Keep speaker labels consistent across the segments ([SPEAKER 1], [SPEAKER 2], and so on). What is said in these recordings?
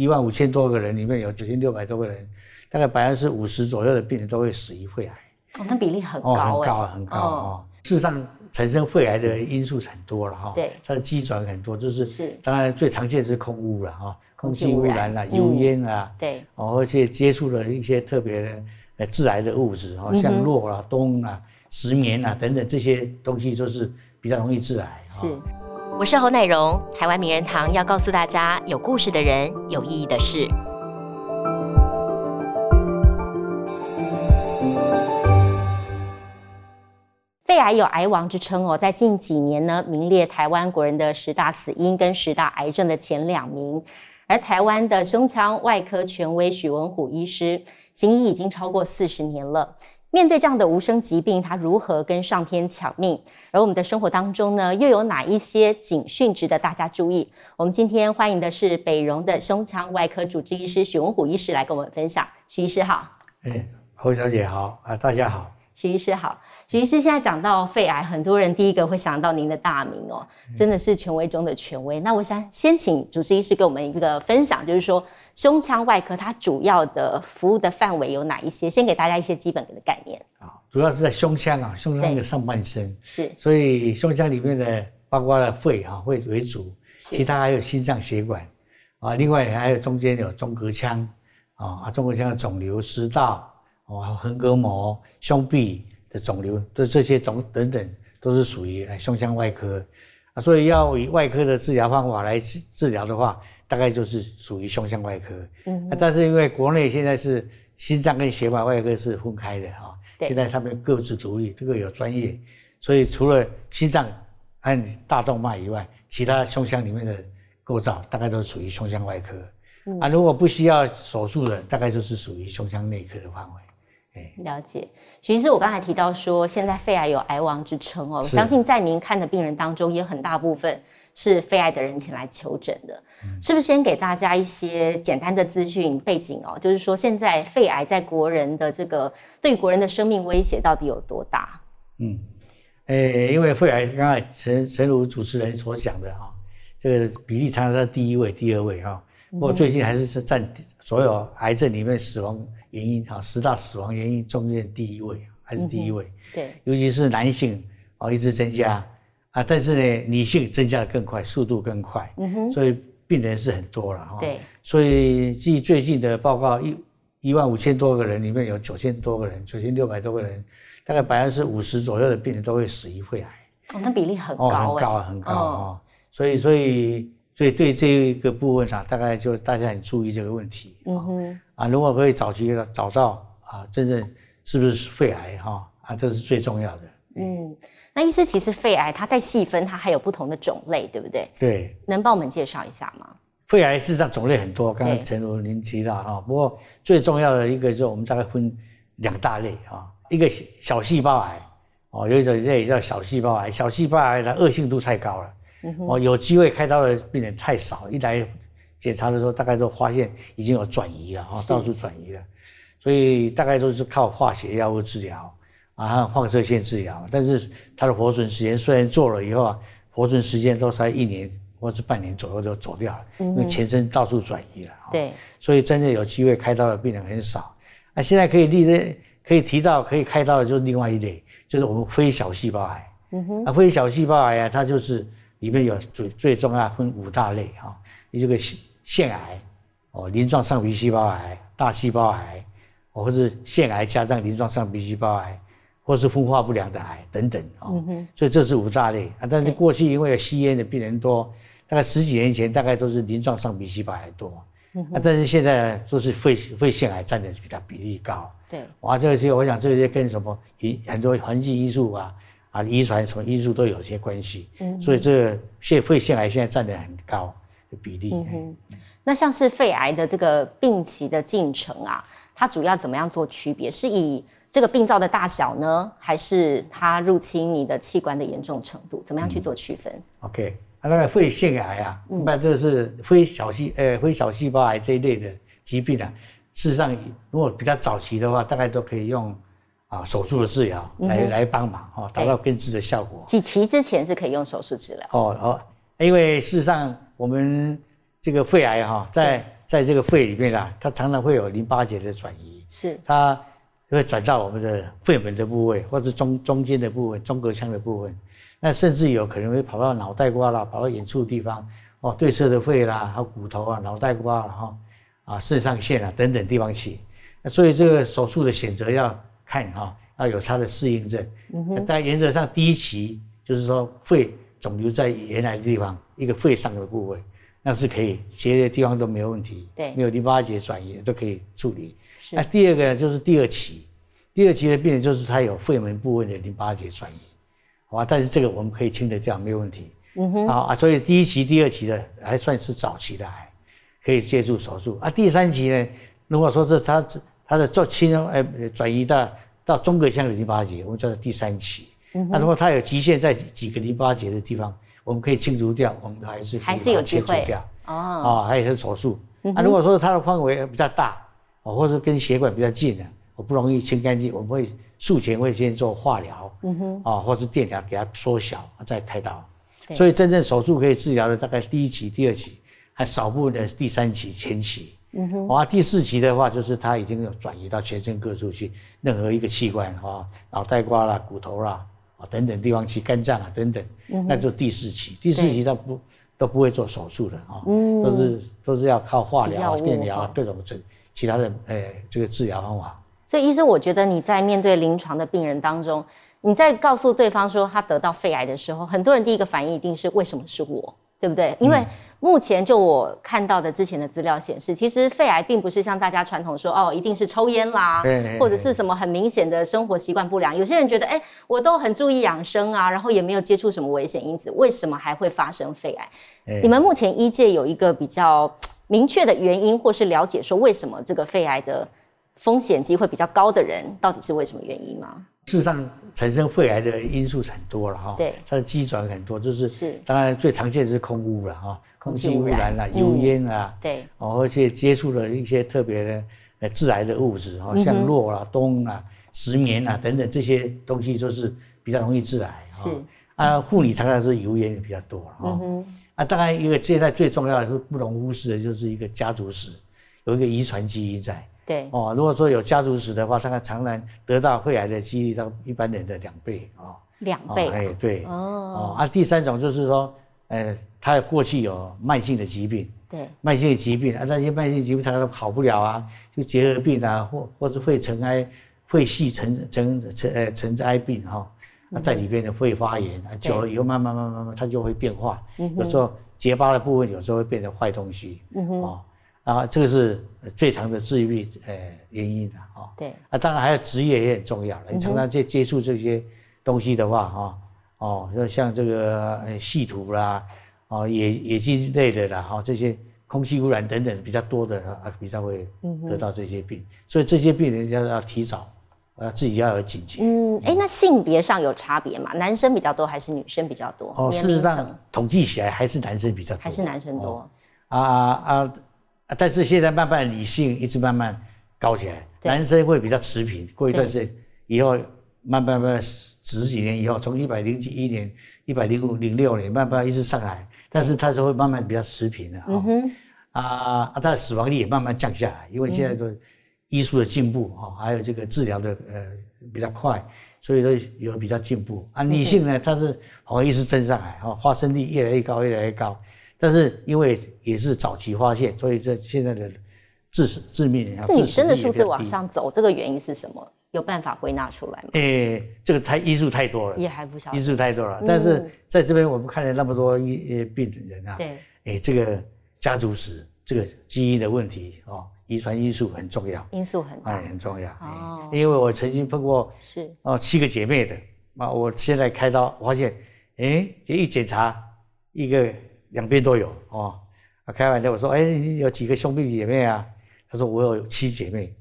[SPEAKER 1] 一万五千多个人里面有九千六百多个人，大概百分之五十左右的病人都会死于肺癌。
[SPEAKER 2] 哦，那比例很高
[SPEAKER 1] 哦，很
[SPEAKER 2] 哎
[SPEAKER 1] 高很高哦。事实上，产生肺癌的因素很多了哈。
[SPEAKER 2] 对
[SPEAKER 1] 它的机转很多，就是
[SPEAKER 2] 是
[SPEAKER 1] 当然最常见的是空污了哈，空气污
[SPEAKER 2] 染
[SPEAKER 1] 染啦、
[SPEAKER 2] 嗯
[SPEAKER 1] 油烟啊，
[SPEAKER 2] 对，
[SPEAKER 1] 哦，而且接触了一些特别的呃致癌的物质哈，
[SPEAKER 2] 嗯
[SPEAKER 1] 像铬啦、氡啊、石棉啊等等这些东西都是比较容易致癌。哈
[SPEAKER 2] 是。
[SPEAKER 3] 我是侯乃荣，台湾名人堂要告诉大家有故事的人，有意义的事。
[SPEAKER 2] 肺癌有癌王之称哦，在近几年呢，名列台湾国人的十大死因跟十大癌症的前两名。而台湾的胸腔外科权威许文虎医师，行医已经超过四十年了。面对这样的无声疾病，他如何跟上天抢命？而我们的生活当中呢，又有哪一些警讯值得大家注意？我们今天欢迎的是北荣的胸腔外科主治医师许文虎医师来跟我们分享。许医师好。
[SPEAKER 1] 哎，侯小姐好啊，大家好。
[SPEAKER 2] 许医师好，许医师现在讲到肺癌，很多人第一个会想到您的大名哦，真的是权威中的权威。那我想先请主治医师给我们一个分享，就是说胸腔外科它主要的服务的范围有哪一些？先给大家一些基本的概念。
[SPEAKER 1] 啊，主要是在胸腔啊，胸腔
[SPEAKER 2] 对
[SPEAKER 1] 的上半身，
[SPEAKER 2] 是。
[SPEAKER 1] 所以胸腔里面的包括了肺啊，肺为主，其他还有心脏血管。啊，另外还有中间有中隔腔。啊，啊中隔腔的肿瘤、食道哦，还有横膈膜、胸壁的肿瘤，都这些肿等等都是属于呃胸腔外科啊，所以要以外科的治疗方法来治治疗的话，大概就是属于胸腔外科。嗯、但是因为国内现在是心脏跟血管外科是分开的哈、
[SPEAKER 2] 对
[SPEAKER 1] 现在他们各自独立，这个有专业，所以除了心脏和大动脉以外，其他胸腔里面的构造大概都属于胸腔外科。啊，如果不需要手术的，大概就是属于胸腔内科的范围。
[SPEAKER 2] 了解。徐医师，我刚才提到说，现在肺癌有癌王之称哦，我相信在您看的病人当中，也很大部分是肺癌的人前来求诊的，是不是？先给大家一些简单的资讯背景哦，就是说现在肺癌在国人的这个对国人的生命威胁到底有多大？
[SPEAKER 1] 嗯诶，因为肺癌刚才陈陈如主持人所讲的哈，这个比例常常在第一位、第二位哈。不过最近还是是占所有癌症里面死亡原因啊，十大死亡原因中间第一位，还是第一位。
[SPEAKER 2] 对，
[SPEAKER 1] 尤其是男性哦一直增加啊，但是呢女性增加的更快，速度更快，所以病人是很多了哈。
[SPEAKER 2] 对，
[SPEAKER 1] 所以据最近的报告，一一万五千多个人里面有九千多个人，九千六百多个人，大概百分之五十左右的病人都会死于肺癌。
[SPEAKER 2] 哦，那比例很
[SPEAKER 1] 哦，
[SPEAKER 2] 高哎、
[SPEAKER 1] 很高很高
[SPEAKER 2] 哦
[SPEAKER 1] 哦，所以所以所以对这个部分啊，大概就大家很注意这个问题。嗯哼，啊，如果可以早期的找到啊，真正是不是肺癌哈啊，这是最重要的。
[SPEAKER 2] 嗯，那医师其实肺癌它在细分，它还有不同的种类，对不对？
[SPEAKER 1] 对，
[SPEAKER 2] 能帮我们介绍一下吗？
[SPEAKER 1] 肺癌事实上种类很多，刚
[SPEAKER 2] 对
[SPEAKER 1] 刚陈如您提到哈，不过最重要的一个就是我们大概分两大类啊，一个小细胞癌哦，有一种类叫小细胞癌，小细胞癌的恶性度太高了，哦，有机会开刀的病人太少，一来检查的时候大概都发现已经有转移了哈，到处转移了，所以大概都是靠化学药物治疗啊，还有放射线治疗，但是它的活存时间虽然做了以后啊，活存时间都才一年或是半年左右就走掉了，因为全身到处转移了。哈
[SPEAKER 2] 对，
[SPEAKER 1] 所以真正有机会开刀的病人很少。啊，现在可以立的可以提到可以开刀的就是另外一类，就是我们非小细胞癌。嗯哼，啊，非小细胞癌啊，它就是里面有最最重要分五大类啊，你这个腺腺癌，哦，鳞状上皮细胞癌、大细胞癌，哦，或是腺癌加上鳞状上皮细胞癌，或是分化不良的癌等等哦。所以这是五大类啊。但是过去因为有吸烟的病人多，大概十几年前大概都是鳞状上皮细胞癌多。啊，但是现在都是肺肺腺癌占的比较比例高。
[SPEAKER 2] 对，
[SPEAKER 1] 哇，这些我想这些跟什么因很多环境因素啊啊遗传什么因素都有些关系。嗯，所以这个腺肺腺癌现在占的很高的比例。嗯
[SPEAKER 2] 那像是肺癌的这个病期的进程啊，它主要怎么样做区别？是以这个病灶的大小呢，还是它入侵你的器官的严重程度？怎么样去做区分
[SPEAKER 1] ？OK，啊，那个肺腺癌啊，一般这是非小细呃非小细胞癌这一类的疾病啊。事实上，如果比较早期的话，大概都可以用啊手术的治疗来、来帮忙哦，达到根治的效果。
[SPEAKER 2] 几期之前是可以用手术治疗？
[SPEAKER 1] 哦哦，因为事实上我们这个肺癌哈、在在这个肺里面啊，它常常会有淋巴结的转移，
[SPEAKER 2] 是
[SPEAKER 1] 它会转到我们的肺门的部位，或者中中间的部分、中隔腔的部分，那甚至有可能会跑到脑袋瓜啦，跑到远处地方，哦，对侧的肺啦，还有骨头啊、脑袋瓜哈啊、肾上腺啊等等地方去。那所以这个手术的选择要看哈，要有它的适应症。嗯但原则上第一期就是说肺肿瘤在原来的地方，一个肺上的部位。那是可以，其他的地方都没有问题，
[SPEAKER 2] 对，
[SPEAKER 1] 没有淋巴结转移都可以处理。那第二个呢，就是第二期，第二期的病人就是他有肺门部位的淋巴结转移，好吧？但是这个我们可以清得掉，没有问题。嗯哼。啊啊，所以第一期、第二期的还算是早期的癌，可以借助手术。啊，第三期呢，如果说是他他的做清哎转移到到中隔腔的淋巴结，我们叫做第三期。嗯那如果它有局限在几个淋巴结的地方。我们可以清除掉，我们还是
[SPEAKER 2] 还是有机会
[SPEAKER 1] 掉哦，啊，还有是手术。那如果说它的范围比较大，哦，或者跟血管比较近的，我不容易清干净，我们会术前会先做化疗，嗯哼，啊，或是电疗给它缩小，再开刀。所以真正手术可以治疗的大概第一期、第二期，还少部分的第三期、前期。嗯哼，哇，第四期的话就是它已经有转移到全身各处去，任何一个器官啊，脑袋瓜啦、骨头啦。啊，等等地方去肝脏啊，等等，那就第四期。第四期他不都不会做手术的啊，都是都是要靠化疗、电疗啊各种这其他的呃这个治疗方法。
[SPEAKER 2] 所以医生，我觉得你在面对临床的病人当中，你在告诉对方说他得到肺癌的时候，很多人第一个反应一定是为什么是我？对不对？因为目前就我看到的之前的资料显示，其实肺癌并不是像大家传统说哦，一定是抽烟啦，或者是什么很明显的生活习惯不良。有些人觉得，哎，我都很注意养生啊，然后也没有接触什么危险因子，为什么还会发生肺癌？你们目前医界有一个比较明确的原因，或是了解说为什么这个肺癌的风险机会比较高的人，到底是为什么原因吗？
[SPEAKER 1] 事实上，产生肺癌的因素很多了哈。
[SPEAKER 2] 对，
[SPEAKER 1] 它的机转很多，就是是。当然，最常见的是空污了哈，空气污染啦，油烟啊，
[SPEAKER 2] 对，
[SPEAKER 1] 哦，而且接触了一些特别的呃致癌的物质哈，像箩啦、氡啊、石棉啊等等这些东西，就是比较容易致癌。
[SPEAKER 2] 是
[SPEAKER 1] 啊，护理常常是油烟比较多了哈。啊，当然一个现在最重要的是不容忽视的，就是一个家族史，有一个遗传基因在。
[SPEAKER 2] 对。
[SPEAKER 1] 哦，如果说有家族史的话，大概常常得到肺癌的几率到一般人的两倍
[SPEAKER 2] 啊，两倍，
[SPEAKER 1] 哎对。哦。哦啊，第三种就是说，呃，他过去有慢性的疾病，
[SPEAKER 2] 对，
[SPEAKER 1] 慢性的疾病啊，那些慢性疾病常常好不了啊，就结核病啊，或或者肺尘埃、肺系尘尘尘呃尘埃病哈，那在里边的肺发炎啊，久了以后慢慢慢慢慢它就会变化，有时候结疤的部分有时候会变成坏东西，嗯哼。啊，这个是最常的治愈呃原因的
[SPEAKER 2] 哈。对。
[SPEAKER 1] 啊，当然还有职业也很重要了。你常常接接触这些东西的话，哈，哦，就像这个细土啦，哦，野野鸡类的啦，哈，这些空气污染等等比较多的啊，比较会得到这些病。所以这些病人要要提早，呃，自己要有警觉。
[SPEAKER 2] 嗯，哎，那性别上有差别吗？男生比较多还是女生比较多？
[SPEAKER 1] 哦，事实上统计起来还是男生比较多。
[SPEAKER 2] 还是男生多。
[SPEAKER 1] 啊啊。但是现在慢慢理性一直慢慢高起来，男生会比较持平。过一段时间以后，慢慢慢十几年以后，从一百零几一年、一百零五零六年慢慢一直上来，但是他就会慢慢比较持平了啊啊，它的死亡率也慢慢降下来，因为现在的医术的进步哈，还有这个治疗的呃比较快，所以说有比较进步。啊，女性呢，它是好一直增上来哈，发生率越来越高，越来越高。但是因为也是早期发现，所以这现在的致死致命人
[SPEAKER 2] 那女生的数字往上走，这个原因是什么？有办法归纳出来吗？
[SPEAKER 1] 诶，这个太因素太多了，
[SPEAKER 2] 也还不晓得
[SPEAKER 1] 因素太多了。但是在这边我们看了那么多一病人啊，
[SPEAKER 2] 对，
[SPEAKER 1] 诶，这个家族史，这个基因的问题哦，遗传因素很重要，
[SPEAKER 2] 因素很
[SPEAKER 1] 哎很重要哦。因为我曾经碰过
[SPEAKER 2] 是
[SPEAKER 1] 哦七个姐妹的啊，我现在开刀发现，诶，这一检查一个。两边都有哦，啊，开玩笑，我说，哎，有几个兄弟姐妹啊？他说我有七姐妹，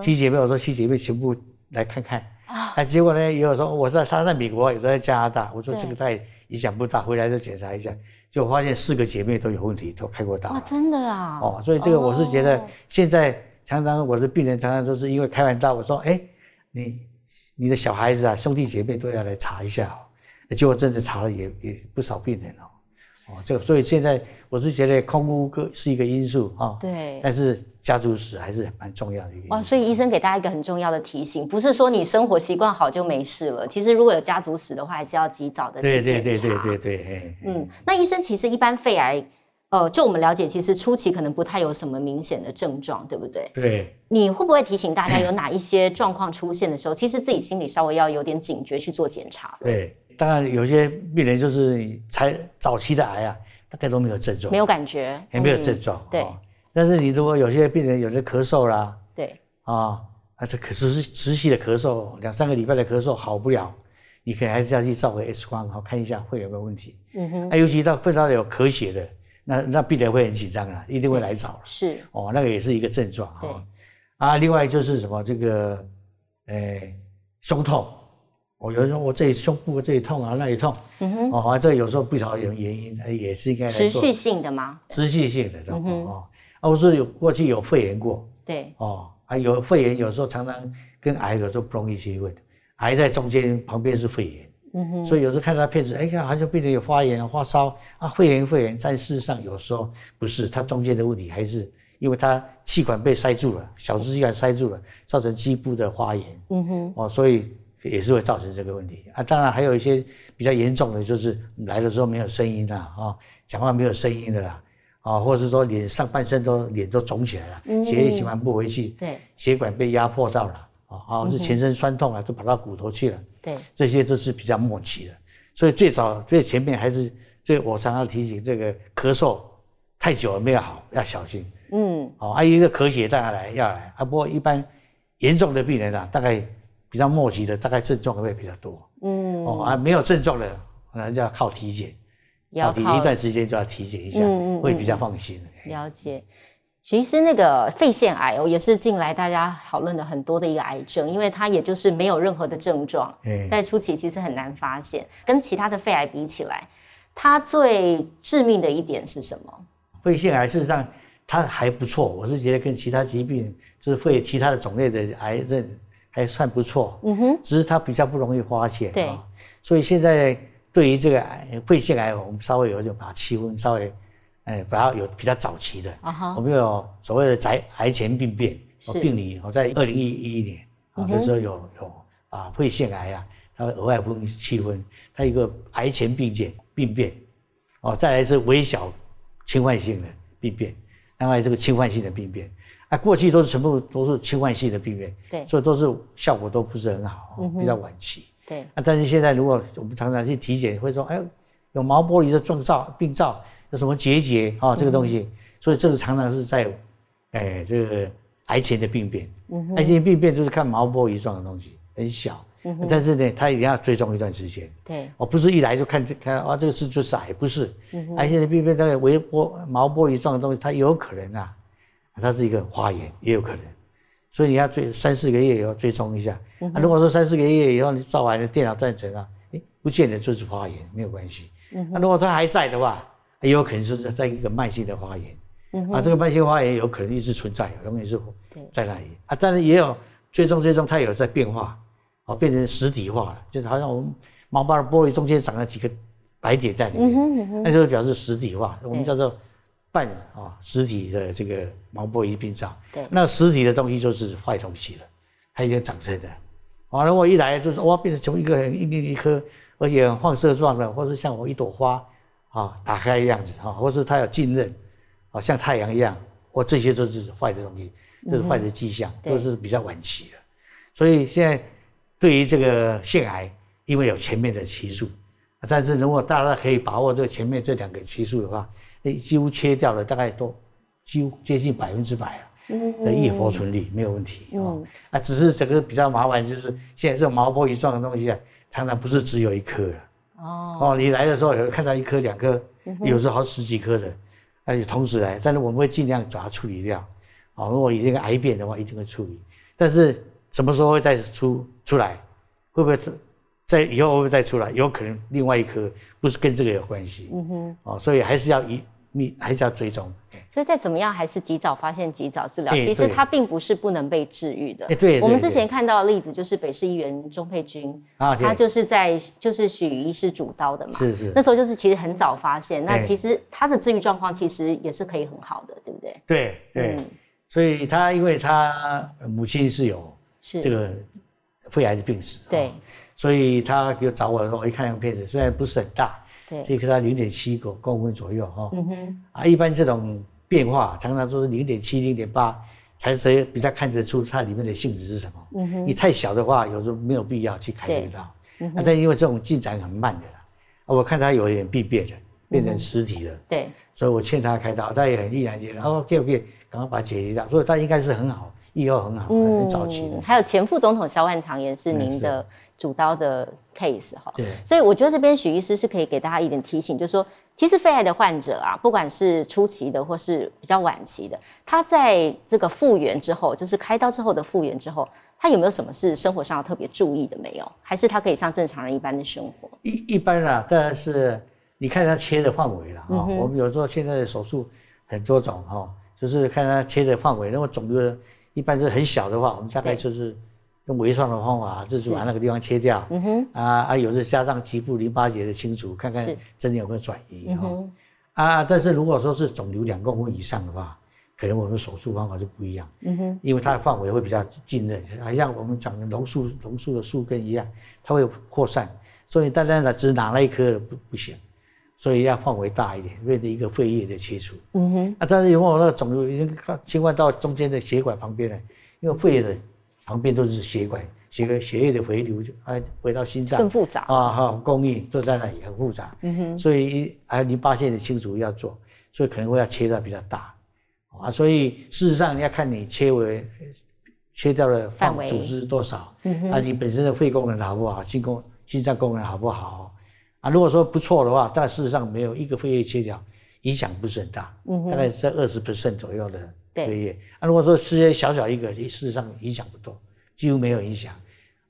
[SPEAKER 1] 七姐妹，我说七姐妹全部来看看啊。结果呢，也有说我在他在美国，有在加拿大，我说这个太影响不大，回来再检查一下，就发现四个姐妹都有问题，都开过刀。
[SPEAKER 2] 哇，真的啊？
[SPEAKER 1] 哦，所以这个我是觉得现在常常我的病人常常都是因为开完刀，我说，哎，你你的小孩子啊，兄弟姐妹都要来查一下，结果真的查了也也不少病人哦。哦，这个所以现在我是觉得空屋个是一个因素啊，
[SPEAKER 2] 对。
[SPEAKER 1] 但是家族史还是蛮重要的一个。
[SPEAKER 2] 哇，所以医生给大家一个很重要的提醒，不是说你生活习惯好就没事了。其实如果有家族史的话，还是要及早的
[SPEAKER 1] 对对对对对对。
[SPEAKER 2] 嗯，那医生其实一般肺癌，呃，就我们了解，其实初期可能不太有什么明显的症状，对不对？
[SPEAKER 1] 对。
[SPEAKER 2] 你会不会提醒大家，有哪一些状况出现的时候，其实自己心里稍微要有点警觉去做检查？
[SPEAKER 1] 对。当然，有些病人就是才早期的癌啊，大概都没有症状，
[SPEAKER 2] 没有感觉，
[SPEAKER 1] 也没有症状。
[SPEAKER 2] 对。
[SPEAKER 1] 但是你如果有些病人有的咳嗽啦，
[SPEAKER 2] 对。
[SPEAKER 1] 啊，啊，这可是持续的咳嗽，两三个礼拜的咳嗽好不了，你可能还是要去照个 X 光，好看一下会有没有问题。嗯哼。啊，尤其到肺到有咳血的，那那病人会很紧张啊，一定会来找。
[SPEAKER 2] 是。
[SPEAKER 1] 哦，那个也是一个症状。对。啊，另外就是什么这个，诶，胸痛。我有时候我这里胸部这里痛啊，那里痛，嗯哼，哦，这有时候不晓得有原因，也是应该
[SPEAKER 2] 持续性的吗？
[SPEAKER 1] 持续性的，哦，啊，我是有过去有肺炎过，
[SPEAKER 2] 对，
[SPEAKER 1] 哦，啊，有肺炎有时候常常跟癌有时候不容易区分，癌在中间，旁边是肺炎，嗯哼，所以有时候看他片子，哎呀，好像病人有发炎、发烧啊，肺炎、肺炎，但事实上有时候不是，它中间的问题还是因为它气管被塞住了，小支气管塞住了，造成肌部的发炎，嗯哼，哦，所以。也是会造成这个问题。啊，当然还有一些比较严重的，就是来的时候没有声音啦，啊，讲话没有声音的啦，啊，或者是说脸上半身都脸都肿起来了，血液循环不回去，
[SPEAKER 2] 对，
[SPEAKER 1] 血管被压迫到了，啊，啊，是全身酸痛啊，都跑到骨头去了，
[SPEAKER 2] 对，
[SPEAKER 1] 这些都是比较末期的，所以最早最前面还是，最我常常提醒这个咳嗽太久了没有好要小心，嗯，哦，还有一个咳血当然来要来。啊，不过一般严重的病人啊，大概。比较末期的，大概症状会比较多。嗯，哦啊，没有症状的，可能就要靠体检，要体一段时间就要体检一下，会比较放心。
[SPEAKER 2] 了解，其实那个肺腺癌哦，也是近来大家讨论的很多的一个癌症，因为它也就是没有任何的症状，在初期其实很难发现。跟其他的肺癌比起来，它最致命的一点是什么？
[SPEAKER 1] 肺腺癌事实上它还不错，我是觉得跟其他疾病，就是肺其他的种类的癌症。还算不错，嗯哼，只是它比较不容易发现，
[SPEAKER 2] 对，
[SPEAKER 1] 所以现在对于这个癌肺腺癌，我们稍微有就把气温稍微，哎，把它有比较早期的，啊，我们有所谓的癌癌前病变，病理，我在二零一一年啊的时候有有啊肺腺癌啊，它额外分气温，它一个癌前病变病变，哦，再来是微小侵犯性的病变，另外这个侵犯性的病变。啊，过去都是全部都是侵犯性的病变，
[SPEAKER 2] 对，
[SPEAKER 1] 所以都是效果都不是很好，比较晚期。
[SPEAKER 2] 对，
[SPEAKER 1] 啊，但是现在如果我们常常去体检，会说，哎，有毛玻璃的状兆、病灶，有什么结节啊，这个东西，所以这个常常是在，哎，这个癌前的病变，嗯癌前病变就是看毛玻璃状的东西，很小，但是呢，它一定要追踪一段时间。
[SPEAKER 2] 对，
[SPEAKER 1] 我不是一来就看看啊，这个是就是癌，不是，癌前的病变，这个微波毛玻璃状的东西，它有可能啊。它是一个花炎，也有可能，所以你要追三四个月以后追踪一下。啊，如果说三四个月以后你照完了电脑断层啊，哎，不见得就是花炎，没有关系。那如果它还在的话，也有可能是在一个慢性的花炎。啊，这个慢性花炎有可能一直存在，永远是在那里。啊，但是也有追踪追踪，它有在变化，哦，变成实体化了，就是好像我们毛包的玻璃中间长了几个白点在里面，那就表示实体化，我们叫做。半啊，实体的这个毛玻璃病灶，
[SPEAKER 2] 对，
[SPEAKER 1] 那实体的东西就是坏东西了，它已经长成的。完了，我一来就是哇，变成从一个一粒一颗，而且放射状的，或者像我一朵花啊打开的样子啊，或是它有浸润，啊像太阳一样，我这些都是坏的东西，这是坏的迹象，都是比较晚期的。所以现在对于这个腺癌，因为有前面的期数，但是如果大家可以把握这前面这两个期数的话。几乎切掉了，大概都几乎接近百分之百的异佛存率没有问题啊。啊，只是整个比较麻烦，就是现在这种毛玻璃状的东西啊，常常不是只有一颗了。哦哦，你来的时候有看到一颗两颗，有时候好十几颗的，那就同时来，但是我们会尽量把它处理掉。哦，如果已经癌变的话，一定会处理。但是什么时候会再出出来？会不会在以后会不会再出来？有可能另外一颗不是跟这个有关系。嗯哼。哦，所以还是要一。密还是要追踪。
[SPEAKER 2] 所以再怎么样，还是及早发现、及早治疗。
[SPEAKER 1] 哎
[SPEAKER 2] 其实
[SPEAKER 1] 对
[SPEAKER 2] 它并不是不能被治愈的。
[SPEAKER 1] 哎对对
[SPEAKER 2] 我们之前看到的例子就是北市议员钟佩君，
[SPEAKER 1] 啊
[SPEAKER 2] 他就是在就是许医师主刀的嘛。
[SPEAKER 1] 是是
[SPEAKER 2] 那时候就是其实很早发现，那
[SPEAKER 1] 哎
[SPEAKER 2] 其实他的治愈状况其实也是可以很好的，对不对？
[SPEAKER 1] 对对，
[SPEAKER 2] 嗯
[SPEAKER 1] 所以他因为他母亲是有
[SPEAKER 2] 是
[SPEAKER 1] 这个肺癌的病史，
[SPEAKER 2] 对。
[SPEAKER 1] 哦所以他就找我说，我一看那个片子，虽然不是很大，
[SPEAKER 2] 对。
[SPEAKER 1] 这个他零点七公公分左右哈，
[SPEAKER 2] 嗯哼，
[SPEAKER 1] 啊，一般这种变化常常都是零点七、零点八，才谁比较看得出它里面的性质是什么。
[SPEAKER 2] 嗯哼，
[SPEAKER 1] 你太小的话，有时候没有必要去开这个刀。啊，但因为这种进展很慢的啦，啊，我看他有一点病变的，变成实体了，
[SPEAKER 2] 对，
[SPEAKER 1] 所以我劝他开刀，他也很毅然决然，然后 OK OK，赶快把它解决掉，所以他应该是很好，预后很好，很早期的。
[SPEAKER 2] 还有前副总统萧万长也是您的主刀的 case 哈。
[SPEAKER 1] 对
[SPEAKER 2] 所以我觉得这边许医师是可以给大家一点提醒，就是说，其实肺癌的患者啊，不管是初期的或是比较晚期的，他在这个复原之后，就是开刀之后的复原之后，他有没有什么是生活上要特别注意的没有？还是他可以像正常人一般的生活？
[SPEAKER 1] 一一般啊，当然是你看他切的范围了
[SPEAKER 2] 嗯
[SPEAKER 1] 哈、我们有时候现在的手术很多种哈、就是看他切的范围。那么肿瘤一般是很小的话，我们大概就是用微创的方法，就是把那个地方切掉。
[SPEAKER 2] 嗯哼，
[SPEAKER 1] 啊啊，有的加上局部淋巴结的清除，看看真的有没有转移哈、
[SPEAKER 2] 嗯，
[SPEAKER 1] 啊，但是如果说是肿瘤两公分以上的话，可能我们手术方法就不一样，
[SPEAKER 2] 嗯哼，
[SPEAKER 1] 因为它的范围会比较近的，好像我们讲的榕树榕树的树根一样，它会扩散，所以单单的只拿那一颗不不行，所以要范围大一点，为了一个肺叶的切除。
[SPEAKER 2] 嗯哼，
[SPEAKER 1] 啊，但是如果那个肿瘤已经侵犯到中间的血管旁边了，因为肺的旁边都是血管，血管血液的回流就啊回到心脏。
[SPEAKER 2] 更复杂。
[SPEAKER 1] 啊，哈，供应都在那里很复杂，
[SPEAKER 2] 嗯哼，
[SPEAKER 1] 所以还有淋巴腺的清除要做，所以可能会要切到比较大。啊，所以事实上要看你切为切掉的
[SPEAKER 2] 范围
[SPEAKER 1] 组织多少，
[SPEAKER 2] 嗯
[SPEAKER 1] 啊，你本身的肺功能好不好，心功心脏功能好不好啊？如果说不错的话，但事实上没有一个肺叶切掉，影响不是很大，
[SPEAKER 2] 嗯
[SPEAKER 1] 大概是在二十 percent 左右的
[SPEAKER 2] 对
[SPEAKER 1] 肺叶。啊，如果说切小小一个，事实上影响不多，几乎没有影响。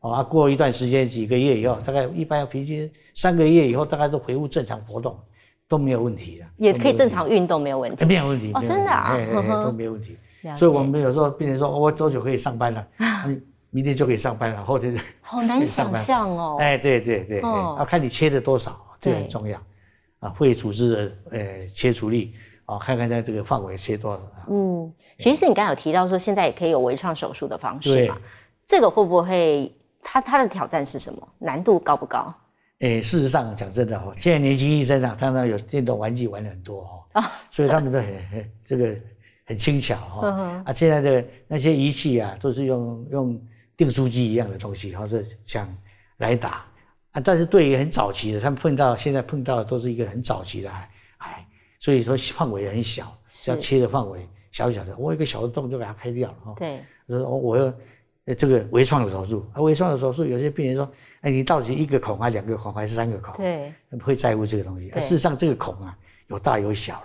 [SPEAKER 1] 哦，啊，过一段时间几个月以后，大概一般平均三个月以后，大概都恢复正常活动，都没有问题的，
[SPEAKER 2] 也可以正常运动，没有问题。
[SPEAKER 1] 没有问题
[SPEAKER 2] 真的啊
[SPEAKER 1] 都没有问题。所以我们有时候病人说，哦我多久可以上班了？嗯明天就可以上班了，后天就
[SPEAKER 2] 好难想象哦。
[SPEAKER 1] 哎，对对对，要看你切的多少，这个很重要啊。肺组织的呃切除力啊，看看在这个范围切多少。
[SPEAKER 2] 嗯，徐医师，你刚才有提到说现在也可以有微创手术的方式嘛？这个会不会它它的挑战是什么？难度高不高？
[SPEAKER 1] 哎，事实上讲真的哦，现在年轻医生啊，常常有电动玩具玩的很多哦，所以他们都很很这个很轻巧哈、哦。啊，现在的那些仪器啊，都是用用订书机一样的东西，或者想来打啊。但是对于很早期的，他们碰到现在碰到的都是一个很早期的癌，癌所以说范围很小，要切的范围小小的，我一个小的洞就给它开掉了哈、哦。
[SPEAKER 2] 对，
[SPEAKER 1] 就是说我要呃这个微创的手术，啊，微创的手术，有些病人说，哎，你到底一个孔还两个孔还是三个孔？
[SPEAKER 2] 对，
[SPEAKER 1] 会在乎这个东西。
[SPEAKER 2] 对
[SPEAKER 1] 事实上，这个孔啊有大有小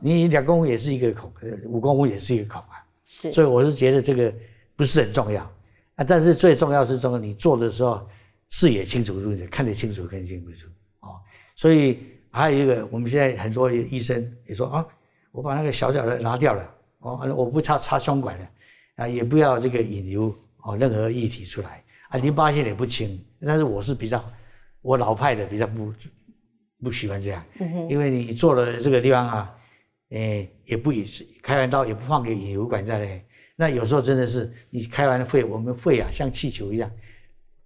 [SPEAKER 1] 你两公分也是一个孔，呃五公分也是一个孔啊。
[SPEAKER 2] 是，
[SPEAKER 1] 所以我是觉得这个不是很重要啊，但是最重要是说你做的时候视野清楚看得清楚看清楚哦。所以还有一个，我们现在很多医生也说啊，我把那个小小的拿掉了，哦，我不插插胸管了啊，也不要这个引流哦任何液体出来啊，淋巴腺也不清。但是我是比较我老派的，比较不不喜欢这样，因为你做了这个地方啊。诶，也不也是开完刀也不放个引流管在那里，那有时候真的是你开完了肺，我们肺啊像气球一样，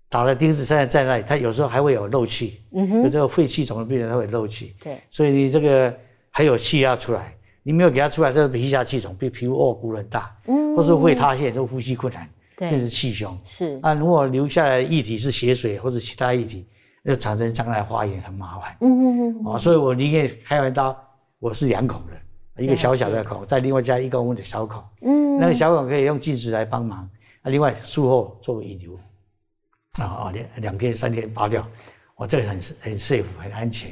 [SPEAKER 1] 打了钉子现在在那里，它有时候还会有漏气，嗯有这个肺气肿的病人他会漏气，
[SPEAKER 2] 对，
[SPEAKER 1] 所以你这个还有气要出来，你没有给他出来，这个皮下气肿，比皮肤哦鼓很大，嗯，或是肺塌陷，就呼吸困难，变
[SPEAKER 2] 对，
[SPEAKER 1] 成气胸。
[SPEAKER 2] 是，
[SPEAKER 1] 啊，如果留下来的液体是血水或者其他液体，又产生将来发炎很麻烦。
[SPEAKER 2] 嗯嗯嗯，
[SPEAKER 1] 啊，所以我宁愿开完刀，我是两孔的，一个小小的孔，再另外加一公分的小孔。
[SPEAKER 2] 嗯，
[SPEAKER 1] 那个小管可以用镜子来帮忙，啊，另外术后做个引流，啊啊两两天三天拔掉，哦，这个很很 safe 很安全。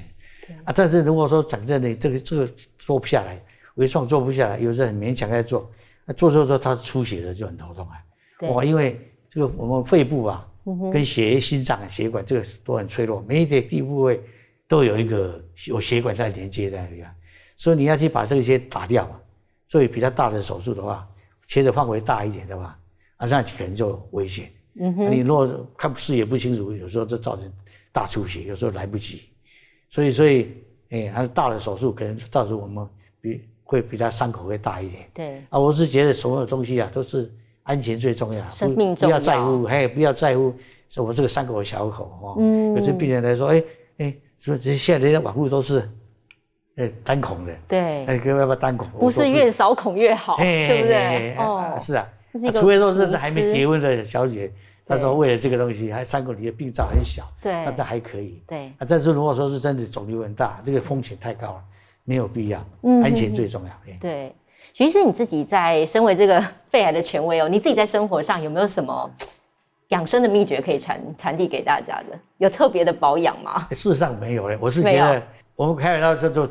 [SPEAKER 1] 啊，但是如果说讲真的，这个这个做不下来，微创做不下来，有时候很勉强在做，那做做做它出血了就很头痛啊。
[SPEAKER 2] 对
[SPEAKER 1] 哇，因为这个我们肺部啊，跟血液、心脏、血管这个都很脆弱，每一个地部位都有一个有血管在连接在那里啊，所以你要去把这些打掉。所以比较大的手术的话，切的范围大一点的话，啊，那可能就危险。嗯哼，你如果看视野不清楚，有时候就造成大出血，有时候来不及。所以，所以，哎，还是大的手术可能到时候我们比会比他伤口会大一点。
[SPEAKER 2] 对。
[SPEAKER 1] 啊，我是觉得所有东西啊，都是安全最重要，
[SPEAKER 2] 生命重
[SPEAKER 1] 要。不要在乎，嘿，不要在乎，是我这个伤口小口哦。嗯。有些病人来说，哎哎，说这现在人家网络都是。呃，单孔的，
[SPEAKER 2] 对，
[SPEAKER 1] 哎，要不要单孔？
[SPEAKER 2] 不是越少孔越好，对不对？
[SPEAKER 1] 哦，是啊，除非说这是还没结婚的小姐，她说为了这个东西，还伤口里的病灶很小，
[SPEAKER 2] 对，
[SPEAKER 1] 那这还可以，
[SPEAKER 2] 对。
[SPEAKER 1] 啊，但是如果说是真的肿瘤很大，这个风险太高了，没有必要，安全最重要。
[SPEAKER 2] 对，徐医师，你自己在身为这个肺癌的权威哦，你自己在生活上有没有什么养生的秘诀可以传传递给大家的？有特别的保养吗？
[SPEAKER 1] 事实上没有嘞，我是觉得我们开玩笑这就。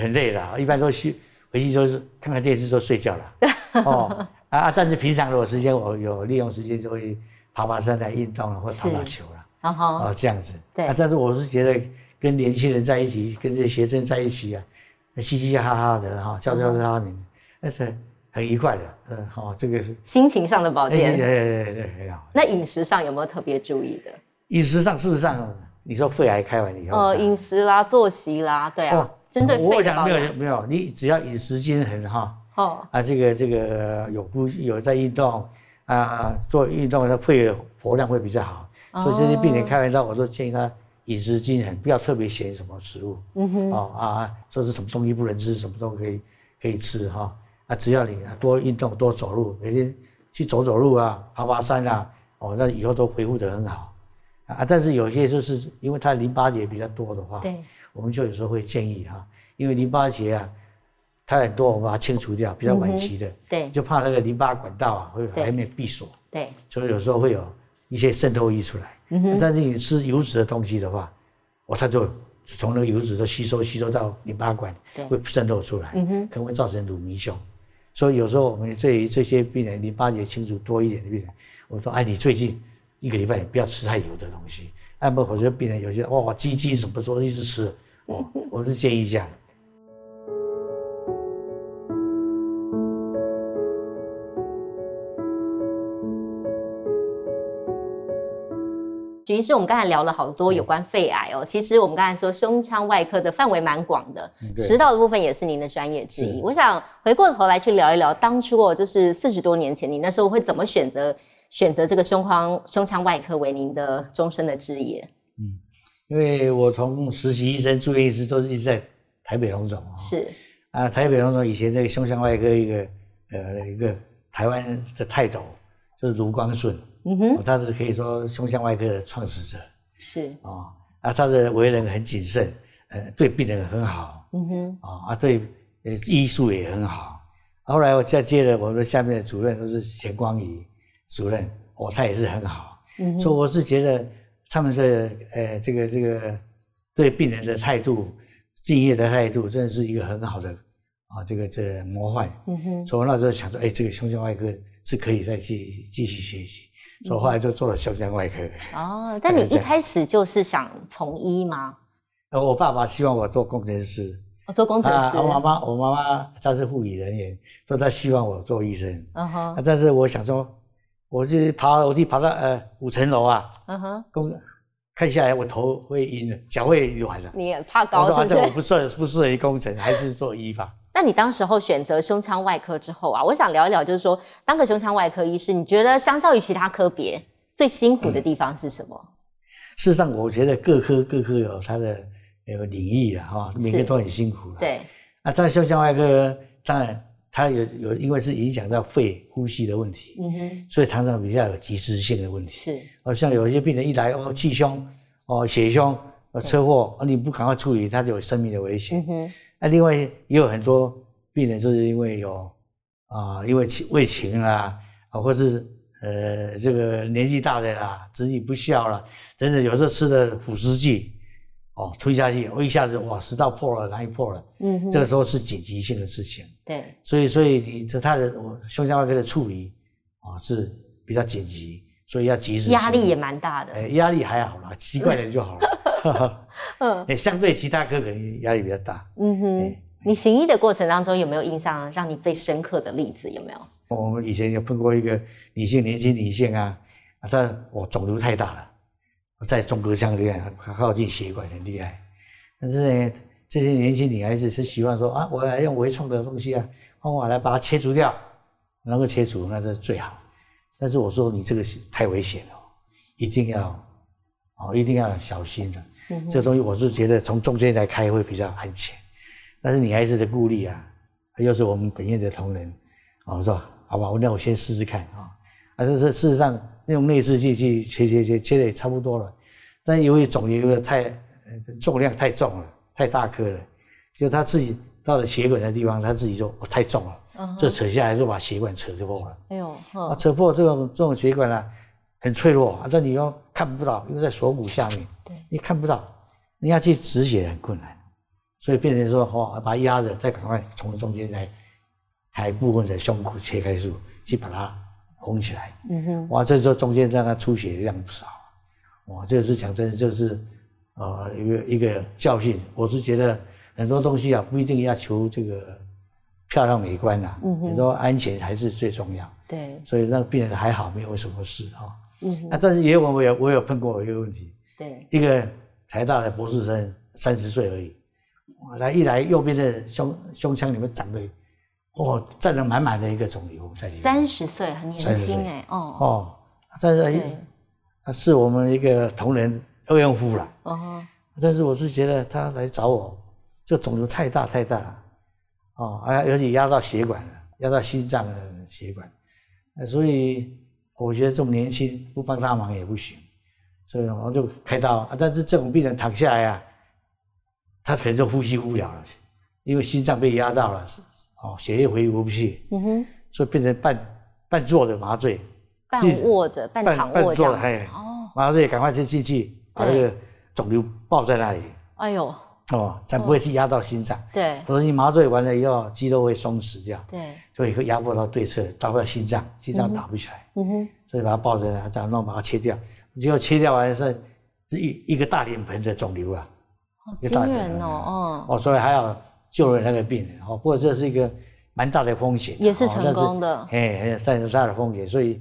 [SPEAKER 1] 很累了，一般都去回去就是看看电视就睡觉了。哦啊，但是平常如果时间我有利用时间就会爬爬山、来运动了，或打打球了。哦，这样子。
[SPEAKER 2] 对。
[SPEAKER 1] 啊，但是我是觉得跟年轻人在一起，跟这些学生在一起啊，嘻嘻哈哈的哈，笑笑哈哈，那是很愉快的。嗯，好，这个是
[SPEAKER 2] 心情上的保健。
[SPEAKER 1] 对对对对，很好。
[SPEAKER 2] 那饮食上有没有特别注意的？
[SPEAKER 1] 饮食上，事实上，你说肺癌开完以后，
[SPEAKER 2] 呃，饮食啦，作息啦，对啊。针对
[SPEAKER 1] 我想没有没有，你只要饮食均衡哈，哦。啊，这个这个有不有在运动啊，做运动的肺活量会比较好，所以这些病人开玩笑，我都建议他饮食均衡，不要特别选什么食物，嗯哼，哦啊，说是什么东西不能吃，什么都可以可以吃哈，啊，只要你多运动多走路，每天去走走路啊，爬爬山啊，哦，那以后都恢复得很好。啊，但是有些就是因为他淋巴结比较多的话，
[SPEAKER 2] 对，
[SPEAKER 1] 我们就有时候会建议哈，因为淋巴结啊，它很多，我们把它清除掉，比较晚期的，
[SPEAKER 2] 对，
[SPEAKER 1] 就怕那个淋巴管道啊会还没闭锁，
[SPEAKER 2] 对，
[SPEAKER 1] 所以有时候会有一些渗透溢出来。嗯哼，但是你吃油脂的东西的话，哦，它就从那个油脂都吸收吸收到淋巴管，会渗透出来，嗯哼，可能会造成乳糜胸。所以有时候我们对于这些病人淋巴结清除多一点的病人，我说，哎，你最近。一个礼拜不要吃太油的东西，按不或者病人有些哇鸡精什么时候一直吃，哦，我是建议这样。
[SPEAKER 2] 徐医师，我们刚才聊了好多有关肺癌哦，其实我们刚才说胸腔外科的范围蛮广的，食道的部分也是您的专业之一。我想回过头来去聊一聊，当初哦，就是四十多年前，你那时候会怎么选择？选择这个胸腔胸腔外科为您的终身的职业。嗯，
[SPEAKER 1] 因为我从实习医生、住院医师都是一直在台北荣总。
[SPEAKER 2] 是
[SPEAKER 1] 啊，台北荣总以前这个胸腔外科一个呃一个台湾的泰斗就是卢光顺。嗯哼，他是可以说胸腔外科的创始者。
[SPEAKER 2] 是
[SPEAKER 1] 啊啊，他的为人很谨慎，呃，对病人很好。嗯哼啊啊，对呃医术也很好。后来我再接了我们下面的主任都是钱光仪。主任，哦，他也是很好，嗯所以我是觉得他们的呃这个这个对病人的态度、敬业的态度，真的是一个很好的啊，这个这模范。嗯哼，所以我那时候想说，哎，这个胸腔外科是可以再继继续学习，所以后来就做了胸腔外科。
[SPEAKER 2] 哦，但你一开始就是想从医吗？
[SPEAKER 1] 呃，我爸爸希望我做工程师。
[SPEAKER 2] 我做工程师。
[SPEAKER 1] 我妈妈，我妈妈她是护理人员，说她希望我做医生。嗯哼，但是我想说。我是爬楼梯，爬到呃五层楼啊，嗯哼，公看下来我头会晕的，脚会软的。
[SPEAKER 2] 你怕高？
[SPEAKER 1] 我说我不适不适合于工程，还是做医吧。
[SPEAKER 2] 那你当时候选择胸腔外科之后啊，我想聊一聊，就是说当个胸腔外科医师，你觉得相较于其他科别最辛苦的地方是什么？
[SPEAKER 1] 事实上，我觉得各科各科有它的有领域啊哈，每个都很辛苦。
[SPEAKER 2] 对。
[SPEAKER 1] 那在胸腔外科，当然。它有有，因为是影响到肺呼吸的问题，嗯哼，所以常常比较有及时性的问题。
[SPEAKER 2] 是，
[SPEAKER 1] 哦，像有一些病人一来哦气胸，哦血胸，哦车祸，你不赶快处理，他就有生命的危险。嗯哼，那另外也有很多病人就是因为有啊，因为胃情啦，啊，或是呃这个年纪大的啦，子女不孝啦，等等，有时候吃的辅食剂。哦，推下去，我一下子哇，食道破了，哪里破了？嗯哼，这个都是紧急性的事情。
[SPEAKER 2] 对，
[SPEAKER 1] 所以所以你这他的我胸腔外科的处理啊是比较紧急，所以要及时。
[SPEAKER 2] 压力也蛮大的。
[SPEAKER 1] 哎，压力还好啦，习惯了就好了。嗯，哎，相对其他科可能压力比较大。嗯哼，
[SPEAKER 2] 你行医的过程当中有没有印象让你最深刻的例子？有没有？
[SPEAKER 1] 我们以前有碰过一个女性，年轻女性啊，她我肿瘤太大了，在中隔腔这样靠近血管很厉害。但是呢，这些年轻女孩子是希望说啊，我要用微创的东西啊，方法来把它切除掉，能够切除那是最好。但是我说你这个太危险了，一定要哦，一定要小心的。这个东西我是觉得从中间来开会比较安全。但是女孩子的顾虑啊，又是我们本院的同仁，我说好吧，那我先试试看啊。啊，这是事实上用内视镜去切切切切的也差不多了，但由于肿瘤的太重量太重了，太大颗了，就他自己到了血管的地方，他自己说我太重了，这扯下来就把血管扯破了。哎呦，啊，扯破这种这种血管呢，很脆弱，啊，但你又看不到，因为在锁骨下面，对，你看不到，你要去止血很困难。所以变成说，哦，把它压着，再赶快从中间来开部分的胸骨切开术，去把它缝起来。嗯哼，哇，这时候中间让他出血量不少，哇，这个是讲真，就是呃一个一个教训。我是觉得很多东西啊，不一定要求这个漂亮美观呐，很多安全还是最重要。
[SPEAKER 2] 对，
[SPEAKER 1] 所以让病人还好，没有什么事啊。嗯哼，那但是也有我有我有碰过一个问题，
[SPEAKER 2] 对，
[SPEAKER 1] 一个台大的博士生，三十岁而已。哇来一来，右边的胸胸腔里面长的，哦，占了满满的一个肿瘤在里面。
[SPEAKER 2] 三十岁很年轻哎，哦
[SPEAKER 1] 哦，在这，是我们一个同仁二用夫了。哦，但是我是觉得他来找我，这肿瘤太大太大了，哦，而而且压到血管了，压到心脏的血管，所以我觉得这么年轻不帮他忙也不行，所以我就开刀。但是这种病人躺下来啊。他可能就呼吸不了了，因为心脏被压到了，哦，血液回流不去，嗯哼，所以变成半半坐的麻醉，
[SPEAKER 2] 半卧着、半躺卧这样。
[SPEAKER 1] 哦，麻醉赶快去进去，把那个肿瘤抱在那里。哎呦，哦，才不会去压到心脏。
[SPEAKER 2] 对，
[SPEAKER 1] 否则你麻醉完了以后，肌肉会松弛掉。
[SPEAKER 2] 对，
[SPEAKER 1] 所以会压迫到对侧，到到心脏，心脏打不起来。嗯哼，所以把它抱着，这样弄把它切掉。结果切掉完是是一一个大脸盆的肿瘤啊。
[SPEAKER 2] 好惊人哦！哦，
[SPEAKER 1] 哦，所以还要救了那个病人哦。不过这是一个蛮大的风险，
[SPEAKER 2] 也是成功的。
[SPEAKER 1] 哎，但是大的风险，所以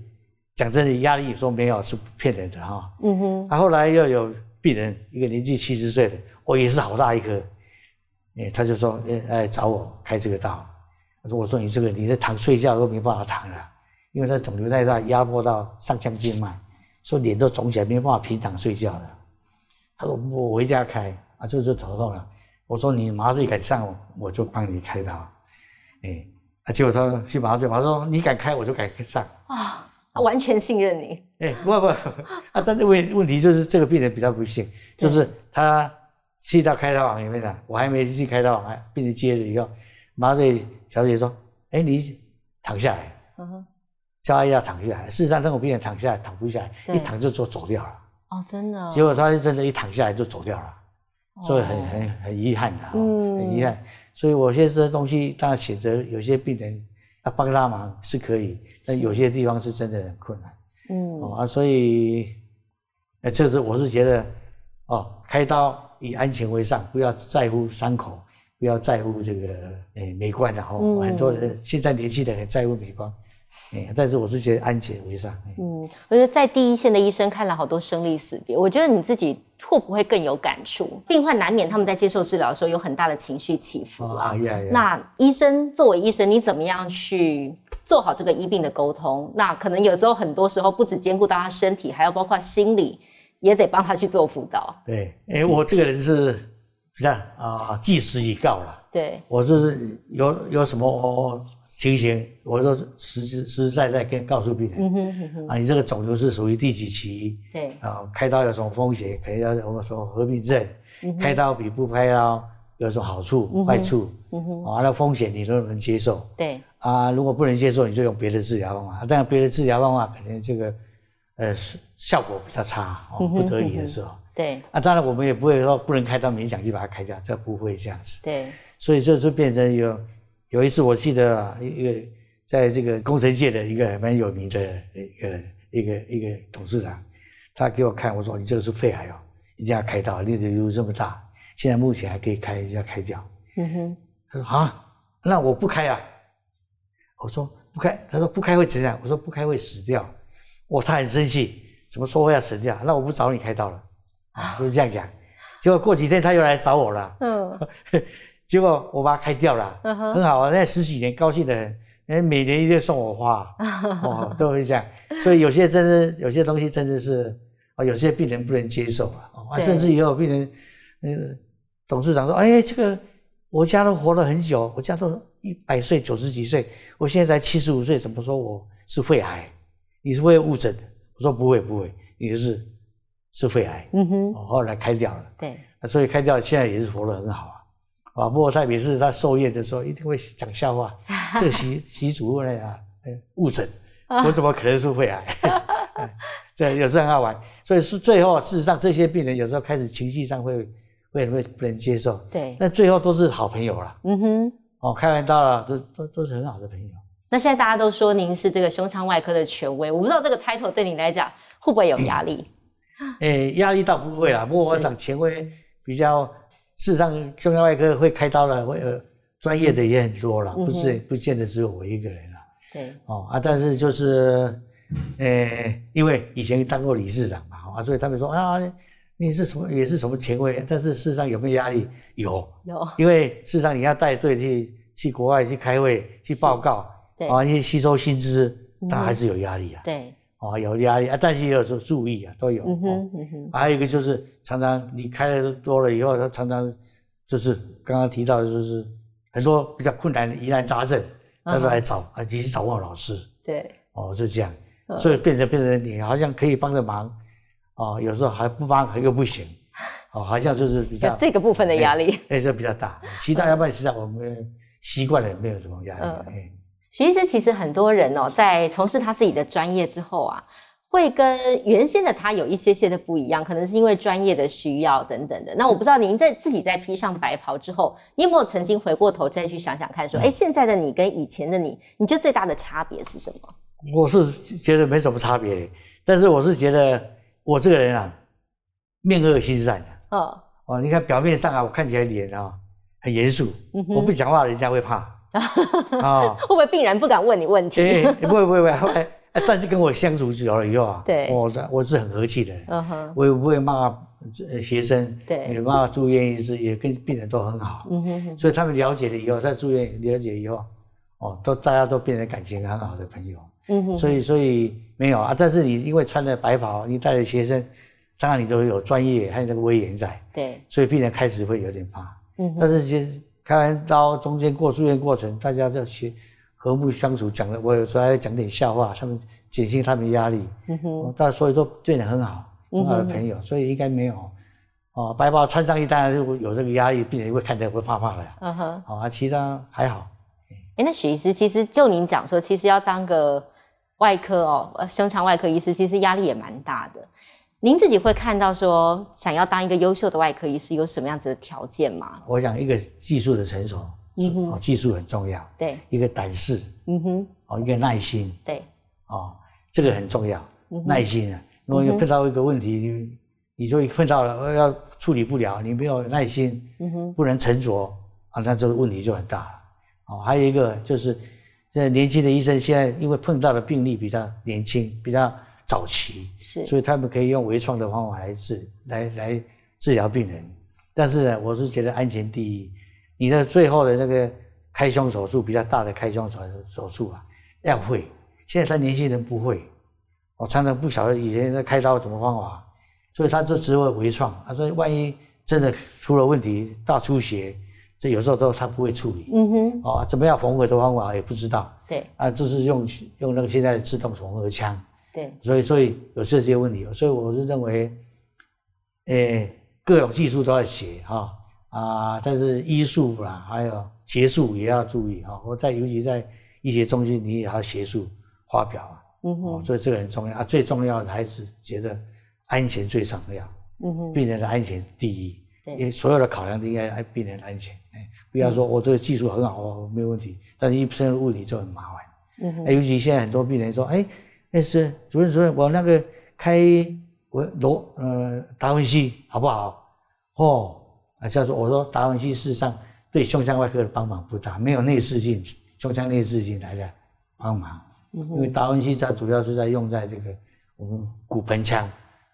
[SPEAKER 1] 讲真的，压力说没有是骗人的哈。嗯哼。他后来又有病人，一个年纪七十岁的，我也是好大一颗，哎，他就说，哎哎，找我开这个刀。我说，我说你这个你在躺睡觉都没办法躺了，因为他肿瘤太大，压迫到上腔静脉，说脸都肿起来，没办法平躺睡觉了。他说我回家开。啊，这个就头痛了。我说你麻醉敢上，我就帮你开刀。哎，啊，结果他去麻醉，我说你敢开，我就敢上。啊，
[SPEAKER 2] 完全信任你。
[SPEAKER 1] 哎，不不，啊，但是问问题就是这个病人比较不幸，就是他去到开刀房里面了，我还没去开刀房，病人接了以后，麻醉小姐说：“哎，你躺下来。”嗯哼，叫他要躺下来。事实上，这种病人躺下来躺不下来，一躺就走走掉了。哦，
[SPEAKER 2] 真的。
[SPEAKER 1] 结果他就真的，一躺下来就走掉了。所以很很很遗憾的，嗯，很遗憾。所以我现在这东西，当然选择有些病人要帮他忙是可以，但有些地方是真的很困难，嗯，啊，所以，呃，这是我是觉得，哦，开刀以安全为上，不要在乎伤口，不要在乎这个诶美观的哦，很多人现在年轻人很在乎美观。但是我是觉得安全为上。嗯，
[SPEAKER 2] 我觉得在第一线的医生看了好多生离死别，我觉得你自己会不会更有感触？病患难免他们在接受治疗的时候有很大的情绪起伏啊。那医生作为医生，你怎么样去做好这个医病的沟通？那可能有时候很多时候不只兼顾到他身体，还要包括心理，也得帮他去做辅导。
[SPEAKER 1] 对，哎，我这个人是这样啊，即时已告了。
[SPEAKER 2] 对，
[SPEAKER 1] 我是有有什么。情形，我说实实实实在在跟告诉病人，啊，你这个肿瘤是属于第几期？
[SPEAKER 2] 对，
[SPEAKER 1] 啊，开刀有什么风险？可能要我们说合并症，开刀比不开刀有什么好处、坏处？啊，那风险你都能接受？
[SPEAKER 2] 对，
[SPEAKER 1] 啊，如果不能接受，你就用别的治疗方法。但别的治疗方法可能这个，呃，效果比较差，哦，不得已的时候。
[SPEAKER 2] 对，
[SPEAKER 1] 啊，当然我们也不会说不能开刀勉强就把它开掉，这不会这样子。
[SPEAKER 2] 对，
[SPEAKER 1] 所以这就变成有。有一次，我记得一个在这个工程界的一个蛮有名的一个一个一个董事长，他给我看，我说你这个是肺癌哦，一定要开刀，瘤子瘤这么大，现在目前还可以开，一定要开掉。嗯哼，他说啊，那我不开啊。我说不开，他说不开会怎样？我说不开会死掉。哇，他很生气，怎么说会要死掉？那我不找你开刀了啊，就是这样讲。结果过几天他又来找我了，嗯，结果我把它开掉了，很好啊，那十几年高兴的很，哎，每年一定送我花，哦，都会这样。所以有些真的有些东西真的是啊，有些病人不能接受啊，啊，甚至也有病人，那个董事长说，哎，这个我家都活了很久，我家都一百岁九十几岁，我现在才七十五岁，怎么说我是肺癌？你是会误诊的？我说不会不会，你就是。是肺癌，嗯哼，后来开掉了，
[SPEAKER 2] 对，
[SPEAKER 1] 所以开掉，现在也是活得很好啊，啊，不过他每次他受验的时候一定会讲笑话，这个习习主任啊，误诊，我怎么可能是肺癌？这有时候很好玩，所以是最后事实上这些病人有时候开始情绪上会会会不能接受，
[SPEAKER 2] 对，
[SPEAKER 1] 但最后都是好朋友了，嗯哼，哦，开玩笑了，都都都是很好的朋友。
[SPEAKER 2] 那现在大家都说您是这个胸腔外科的权威，我不知道这个 title 对你来讲会不会有压力？
[SPEAKER 1] 诶，压力倒不会啦。不过我想权威比较，事实上胸腔外科会开刀的，会有专业的也很多了，不是不见得只有我一个人了。
[SPEAKER 2] 对，
[SPEAKER 1] 哦啊，但是就是，呃，因为以前当过理事长嘛，啊，所以他们说啊，你是什么也是什么前卫，但是事实上有没有压力？有，
[SPEAKER 2] 有，
[SPEAKER 1] 因为事实上你要带队去去国外去开会去报告，啊，去吸收薪资，他还是有压力啊。
[SPEAKER 2] 对。
[SPEAKER 1] 哦，有压力啊，但是也有时候注意啊，都有。嗯哼，嗯哼。还有一个就是常常你开的多了以后，他常常就是刚刚提到的就是很多比较困难的疑难杂症，他都来找啊，你去找我老师。
[SPEAKER 2] 对。
[SPEAKER 1] 哦，就这样，所以变成变成你好像可以帮着忙，哦，有时候还不帮又不行，哦，好像就是比较
[SPEAKER 2] 这个部分的压力，
[SPEAKER 1] 哎，这比较大。其他要不然，其他我们习惯了，没有什么压力。哎。
[SPEAKER 2] 徐医师其实很多人哦，在从事他自己的专业之后啊，会跟原先的他有一些些的不一样，可能是因为专业的需要等等的。那我不知道您在自己在披上白袍之后，你有没有曾经回过头再去想想看，说，哎，现在的你跟以前的你，你觉得最大的差别是什么？
[SPEAKER 1] 我是觉得没什么差别，但是我是觉得我这个人啊，面恶心善的。哦哦，你看表面上啊，我看起来脸啊很严肃，我不讲话，人家会怕。
[SPEAKER 2] 啊，会不会病人不敢问你问题？
[SPEAKER 1] 哎，不会不会不会，但是跟我相处久了以后啊，
[SPEAKER 2] 对，
[SPEAKER 1] 我我是很和气的，嗯哼，我也不会骂学生，
[SPEAKER 2] 对，
[SPEAKER 1] 也骂住院医师，也跟病人都很好，嗯哼，所以他们了解了以后，在住院了解以后，哦，都大家都变成感情很好的朋友，嗯哼，所以所以没有啊，但是你因为穿着白袍，你带着学生，当然你都有专业还有这个威严在，
[SPEAKER 2] 对，
[SPEAKER 1] 所以病人开始会有点怕，嗯，但是其实。开完刀中间过住院过程，大家就学和睦相处，讲了我有时候还讲点笑话，他们减轻他们压力。嗯哼，大家所以说对你很好，很好的朋友，所以应该没有。哦，白袍穿上去当然就有这个压力，病人会看起来会怕怕的。嗯哼，好啊，其他还好。
[SPEAKER 2] 哎，那许医师，其实就您讲说，其实要当个外科哦，胸腔外科医师，其实压力也蛮大的。您自己会看到说，想要当一个优秀的外科医师有什么样子的条件吗？
[SPEAKER 1] 我想一个技术的成熟，嗯哼，技术很重要。
[SPEAKER 2] 对，
[SPEAKER 1] 一个胆识，嗯哼，哦，一个耐心，
[SPEAKER 2] 对，
[SPEAKER 1] 哦，这个很重要，耐心啊。如果你碰到一个问题，你你就碰到了要处理不了，你没有耐心，嗯哼，不能沉着啊，那这个问题就很大了。哦，还有一个就是，现在年轻的医生现在因为碰到的病例比较年轻，比较。早期
[SPEAKER 2] 是，
[SPEAKER 1] 所以他们可以用微创的方法来治，来来治疗病人。但是呢，我是觉得安全第一。你的最后的那个开胸手术，比较大的开胸手手术啊，要会。现在他年轻人不会，我常常不晓得以前在开刀什么方法，所以他就只会微创。他说，万一真的出了问题，大出血，这有时候都他不会处理。嗯哼，哦，怎么样缝合的方法也不知道。
[SPEAKER 2] 对，
[SPEAKER 1] 啊，就是用用那个现在的自动缝合枪。
[SPEAKER 2] 对，
[SPEAKER 1] 所以所以有这些问题，所以我是认为，诶，各种技术都要学哈啊，但是医术啦，还有学术也要注意哈。我在尤其在医学中心，你也要学术发表啊，嗯哼，所以这个很重要啊。最重要的还是觉得安全最重要，嗯哼，病人的安全第一，因为所有的考量都应该按病人的安全，哎，不要说我这个技术很好哦，没有问题，但是一生的物理就很麻烦，嗯哼，尤其现在很多病人说，哎。那是主任，主任，我那个开我罗呃达文西好不好？哦，啊，教授我说达文西事实上对胸腔外科的帮忙不大，没有内视镜、胸腔内视镜来的帮忙。因为达文西它主要是在用在这个我们骨盆腔，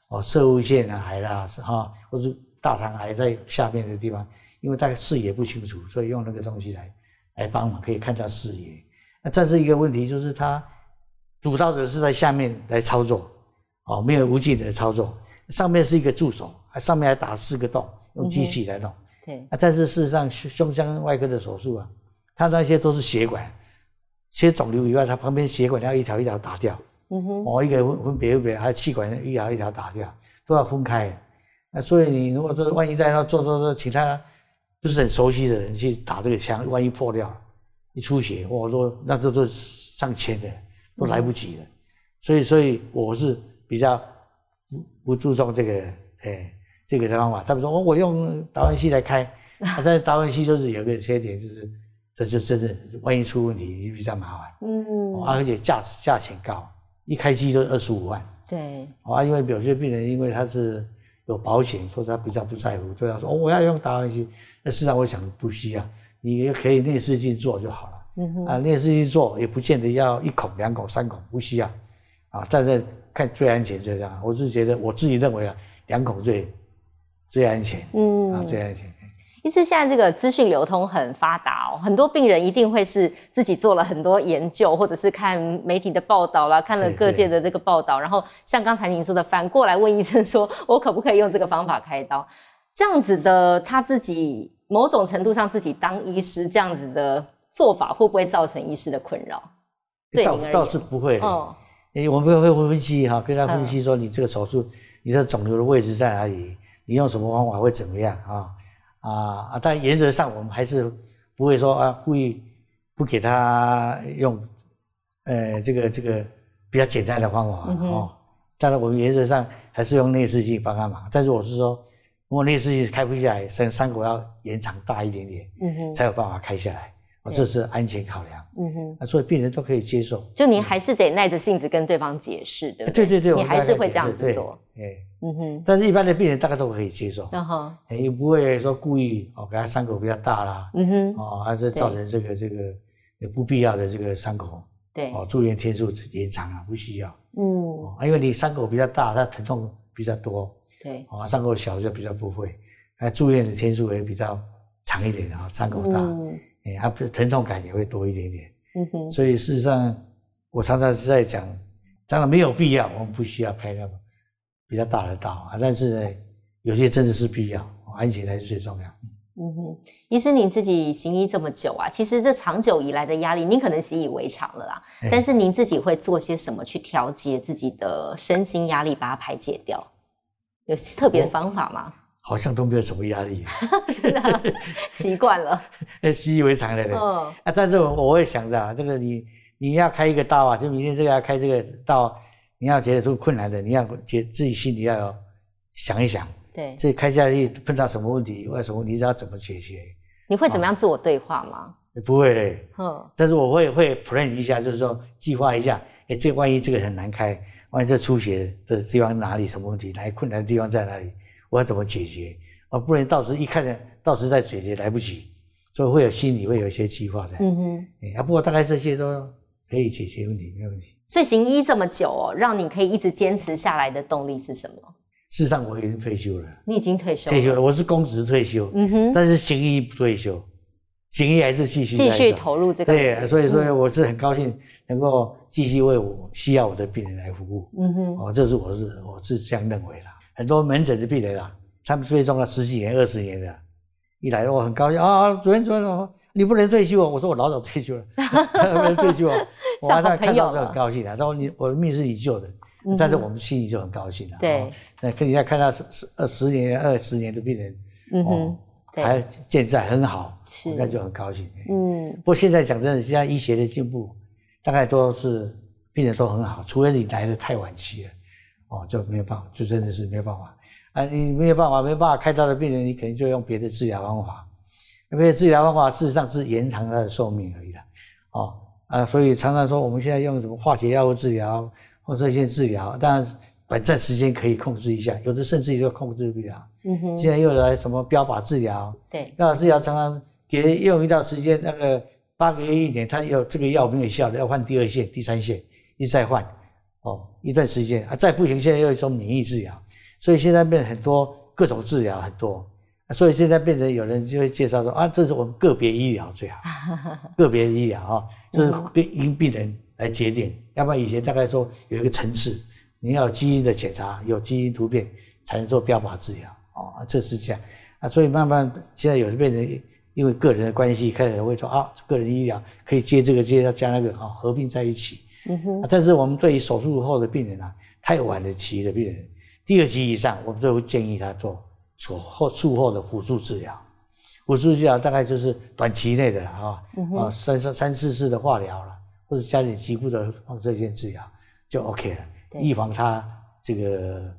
[SPEAKER 1] 哦，射物腺癌啦，是哈，或是大肠癌在下面的地方，因为大概视野不清楚，所以用那个东西来来帮忙，可以看到视野。那这是一个问题，就是它主刀者是在下面来操作，哦，没有无尽的操作，上面是一个助手，上面还打四个洞，用机器来弄。
[SPEAKER 2] 对，
[SPEAKER 1] 啊，但是事实上胸胸腔外科的手术啊，它那些都是血管。切肿瘤以外，它旁边血管要一条一条打掉，嗯哼，哦，一个分分别别，还有气管一条一条打掉，都要分开。那所以你如果说万一在那做做做，其他不是很熟悉的人去打这个枪，万一破掉，一出血，或者说那这都上千的，都来不及了。所以，所以我是比较不不注重这个，哎，这个方法。他们说，我我用达文西来开，但是达文西就是有个缺点，就是。这就真的，万一出问题比较麻烦。嗯，而且价价钱高，一开机就二十五万。
[SPEAKER 2] 对。
[SPEAKER 1] 啊，因为有些病人因为他是有保险，所以他比较不在乎，就要说哦，我要用达文西。那事实上我想不需要，你可以内视镜做就好了。啊，内视镜做也不见得要一孔、两孔、三孔，不需要。啊，但是看最安全就这样。我是觉得我自己认为啊，两孔最最安全。嗯。啊，最安全。
[SPEAKER 2] 其实现在这个资讯流通很发达哦，很多病人一定会是自己做了很多研究，或者是看媒体的报道啦，看了各界的这个报道，然后像刚才您说的，反过来问医生说：“我可不可以用这个方法开刀？”这样子的他自己某种程度上自己当医师这样子的做法，会不会造成医师的困扰？
[SPEAKER 1] 倒倒是不会的，因为我们会分析哈，跟他分析说你这个手术，你的肿瘤的位置在哪里，你用什么方法会怎么样啊？啊啊！但原则上我们还是不会说啊，故意不给他用，呃，这个这个比较简单的方法哦。当然，我们原则上还是用内视镜帮他忙。但是我是说，如果内视镜开不下来，伤伤口要延长大一点点，嗯，才有办法开下来。这是安全考量，嗯哼，那所以病人都可以接受。
[SPEAKER 2] 就您还是得耐着性子跟对方解释，对不对？
[SPEAKER 1] 对对对，
[SPEAKER 2] 你还是会这样子做，
[SPEAKER 1] 哎，嗯哼。但是一般的病人大概都可以接受，嗯哼，也不会说故意哦给他伤口比较大啦，嗯哼，哦，还是造成这个这个不必要的这个伤口，
[SPEAKER 2] 对，哦，
[SPEAKER 1] 住院天数延长啊，不需要，嗯，因为你伤口比较大，它疼痛比较多，
[SPEAKER 2] 对，
[SPEAKER 1] 哦，伤口小就比较不会，那住院的天数也比较长一点啊，伤口大。哎，啊，疼痛感也会多一点点。嗯哼。所以事实上，我常常是在讲，当然没有必要，我们不需要开那么比较大的刀啊。但是呢，有些真的是必要，安全才是最重要。
[SPEAKER 2] 嗯哼，医生，您自己行医这么久啊，其实这长久以来的压力，您可能习以为常了啦。但是您自己会做些什么去调节自己的身心压力，把它排解掉？有特别的方法吗？
[SPEAKER 1] 好像都没有什么压力，
[SPEAKER 2] 真的 习惯了，
[SPEAKER 1] 习以为常了。嗯，啊，但是我我会想着，这个你你要开一个道啊，就明天这个要开这个道，你要觉得出困难的，你要觉自己心里要想一想，
[SPEAKER 2] 对，
[SPEAKER 1] 这开下去碰到什么问题，为什么你知道怎么解决？
[SPEAKER 2] 你会怎么样自我对话吗？
[SPEAKER 1] 不会嘞，嗯，但是我会会 plan 一下，就是说计划一下，哎，这万一这个很难开，万一这出血的地方哪里什么问题，来困难的地方在哪里？我要怎么解决？啊，不然到时一看见，到时再解决来不及，所以会有心里会有一些计划在。嗯哼，啊，不过大概这些都可以解决问题，没有问题。
[SPEAKER 2] 所以行医这么久哦，让你可以一直坚持下来的动力是什么？
[SPEAKER 1] 事实上，我已经退休了。
[SPEAKER 2] 你已经退休了？
[SPEAKER 1] 退休了，我是公职退休。嗯哼，但是行医不退休，行医还是继续
[SPEAKER 2] 继续投入这个。
[SPEAKER 1] 对，所以说我是很高兴能够继续为我需要我的病人来服务。嗯哼，哦，这是我是我是这样认为的。很多门诊的病人啊。他们最重了十几年、二十年的，一来我很高兴啊！主任、主任，你不能退休哦！我说我老早退休了，不能退休哦。我 马上看到就很高兴啊。他说你我的命是你救的，但是我们心里就很高兴了。
[SPEAKER 2] 对，
[SPEAKER 1] 那可你再看到十十二十年、二十年的病人，哦，还健在很好，那就很高兴。嗯，不过现在讲真的，现在医学的进步，大概都是病人都很好，除非你来的太晚期了，哦，就没有办法，就真的是没有办法。啊，你没有办法，没有办法开刀的病人，你肯定就用别的治疗方法。别的治疗方法事实上是延长他的寿命而已啦。哦，啊，所以常常说我们现在用什么化学药物治疗或者一些治疗，当然短暂时间可以控制一下，有的甚至于就控制不了。嗯哼。现在又来什么标靶治疗？
[SPEAKER 2] 对。
[SPEAKER 1] 标靶治疗常常给用一段时间，那个八个月一年，他有这个药没有效的，要换第二线、第三线，一再换，哦，一段时间啊，再不行，现在又一种免疫治疗，所以现在变很多各种治疗很多，所以现在变成有人就会介绍说啊，这是我们个别医疗最好，个别医疗啊，这是跟因病人来决定，要不然以前大概说有一个层次，你要基因的检查，有基因突变才能做标靶治疗，哦，这是这样啊，所以慢慢现在有人变成。因为个人的关系，开始会说啊，个人医疗可以接这个接加那个啊，合并在一起。嗯哼。但是我们对于手术后的病人啊，太晚的期的病人，第二期以上，我们就会建议他做术后术后的辅助治疗。辅助治疗大概就是短期内的了啊，啊三三三四次的化疗了，或者加点局部的放射线治疗就 OK 了，预防他这个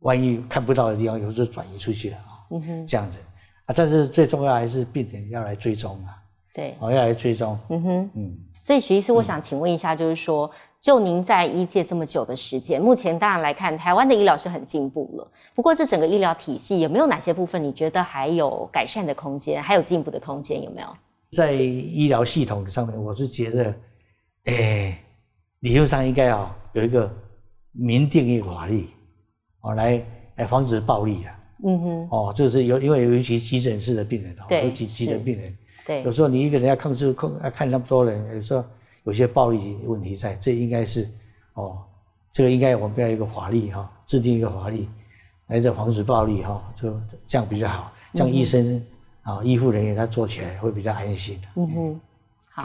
[SPEAKER 1] 万一看不到的地方，有时候转移出去了啊。嗯哼。这样子。啊，但是最重要还是病人要来追踪啊。
[SPEAKER 2] 对，
[SPEAKER 1] 哦，要来追踪。嗯哼，
[SPEAKER 2] 嗯。所以徐医师，我想请问一下，就是说，就您在医界这么久的时间，目前当然来看，台湾的医疗是很进步了。不过，这整个医疗体系有没有哪些部分你觉得还有改善的空间，还有进步的空间？有没有？
[SPEAKER 1] 在医疗系统上面，我是觉得，诶，理论上应该啊有一个明定一个法律，哦，来来防止暴力的。嗯哼，哦，就是有因为有一些急诊室的病人，尤其急诊病人，
[SPEAKER 2] 对，
[SPEAKER 1] 有时候你一个人要控制控，要看那么多人，有时候有些暴力问题在，这应该是，哦，这个应该我们要一个法律哈，制定一个法律，来这防止暴力哈，就这样比较好，这样医生啊，医护人员他做起来会比较安心的。嗯哼。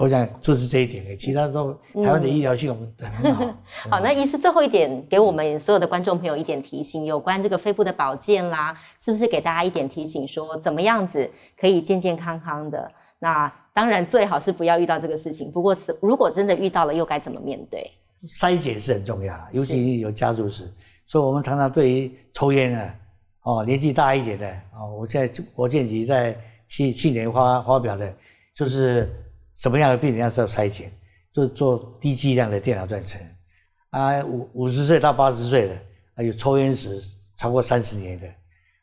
[SPEAKER 1] 我想就是这一点诶，其他都台湾的医疗系统很好。
[SPEAKER 2] 好，那医师最后一点给我们所有的观众朋友一点提醒，有关这个肺部的保健啦，是不是给大家一点提醒，说怎么样子可以健健康康的？那当然最好是不要遇到这个事情。不过如果真的遇到了，又该怎么面对？
[SPEAKER 1] 筛检是很重要的，尤其有家族史。所以我们常常对于抽烟的哦，年纪大一点的哦，我现在国建局在去去年发发表的，就是。什么样的病人要做筛检？就做低剂量的电脑断层啊，五五十岁到八十岁的，还有抽烟史超过三十年的，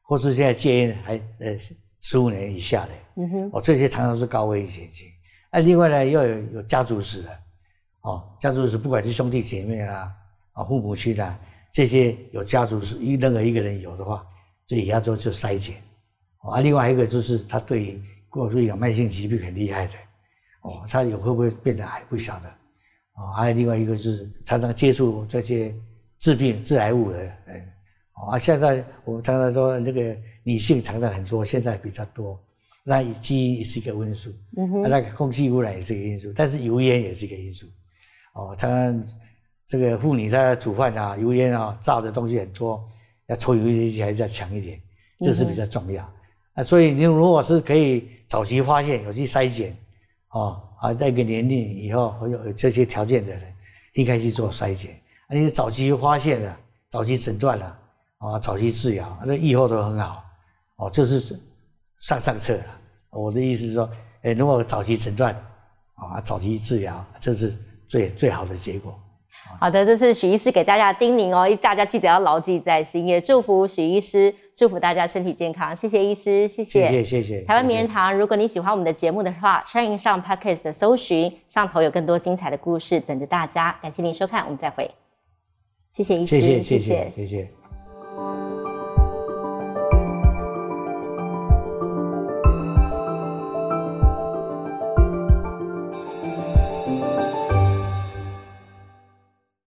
[SPEAKER 1] 或是现在戒烟还呃十五年以下的，嗯哼，哦，这些常常是高危险性。那另外呢，要有有家族史的，哦，家族史不管是兄弟姐妹啊，啊，父母亲啊，这些有家族史，一任何一个人有的话，这也要做做筛检。啊，另外一个就是他对过去有慢性疾病很厉害的。哦，他有会不会变成癌不晓得，哦，还有另外一个就是常常接触这些致病致癌物的，人，哦，啊，现在我们常常说那个女性常常很多，现在比较多，那基因也是一个因素，嗯哼，那个空气污染也是一个因素，但是油烟也是一个因素，哦，常常这个妇女在煮饭啊，油烟啊，炸的东西很多，要抽油烟机还是要强一点，这是比较重要，啊，所以你如果是可以早期发现，有去筛检。哦，啊，在一个年龄以后有这些条件的人，应该去做筛检，而且早期发现了，早期诊断了，啊，早期治疗，这以后都很好，哦，这是上上策了。我的意思是说，哎，如果早期诊断，啊，早期治疗，这是最最好的结果。
[SPEAKER 2] 好的，这是许医师给大家叮咛哦，大家记得要牢记在心，也祝福许医师，祝福大家身体健康。谢谢医师，谢
[SPEAKER 1] 谢，谢谢，谢谢。
[SPEAKER 2] 台湾名人堂，如果你喜欢我们的节目的话，欢迎上 Podcast 的搜寻，上头有更多精彩的故事等着大家。感谢您收看，我们再会。谢谢医师，
[SPEAKER 1] 谢谢，谢谢，谢谢。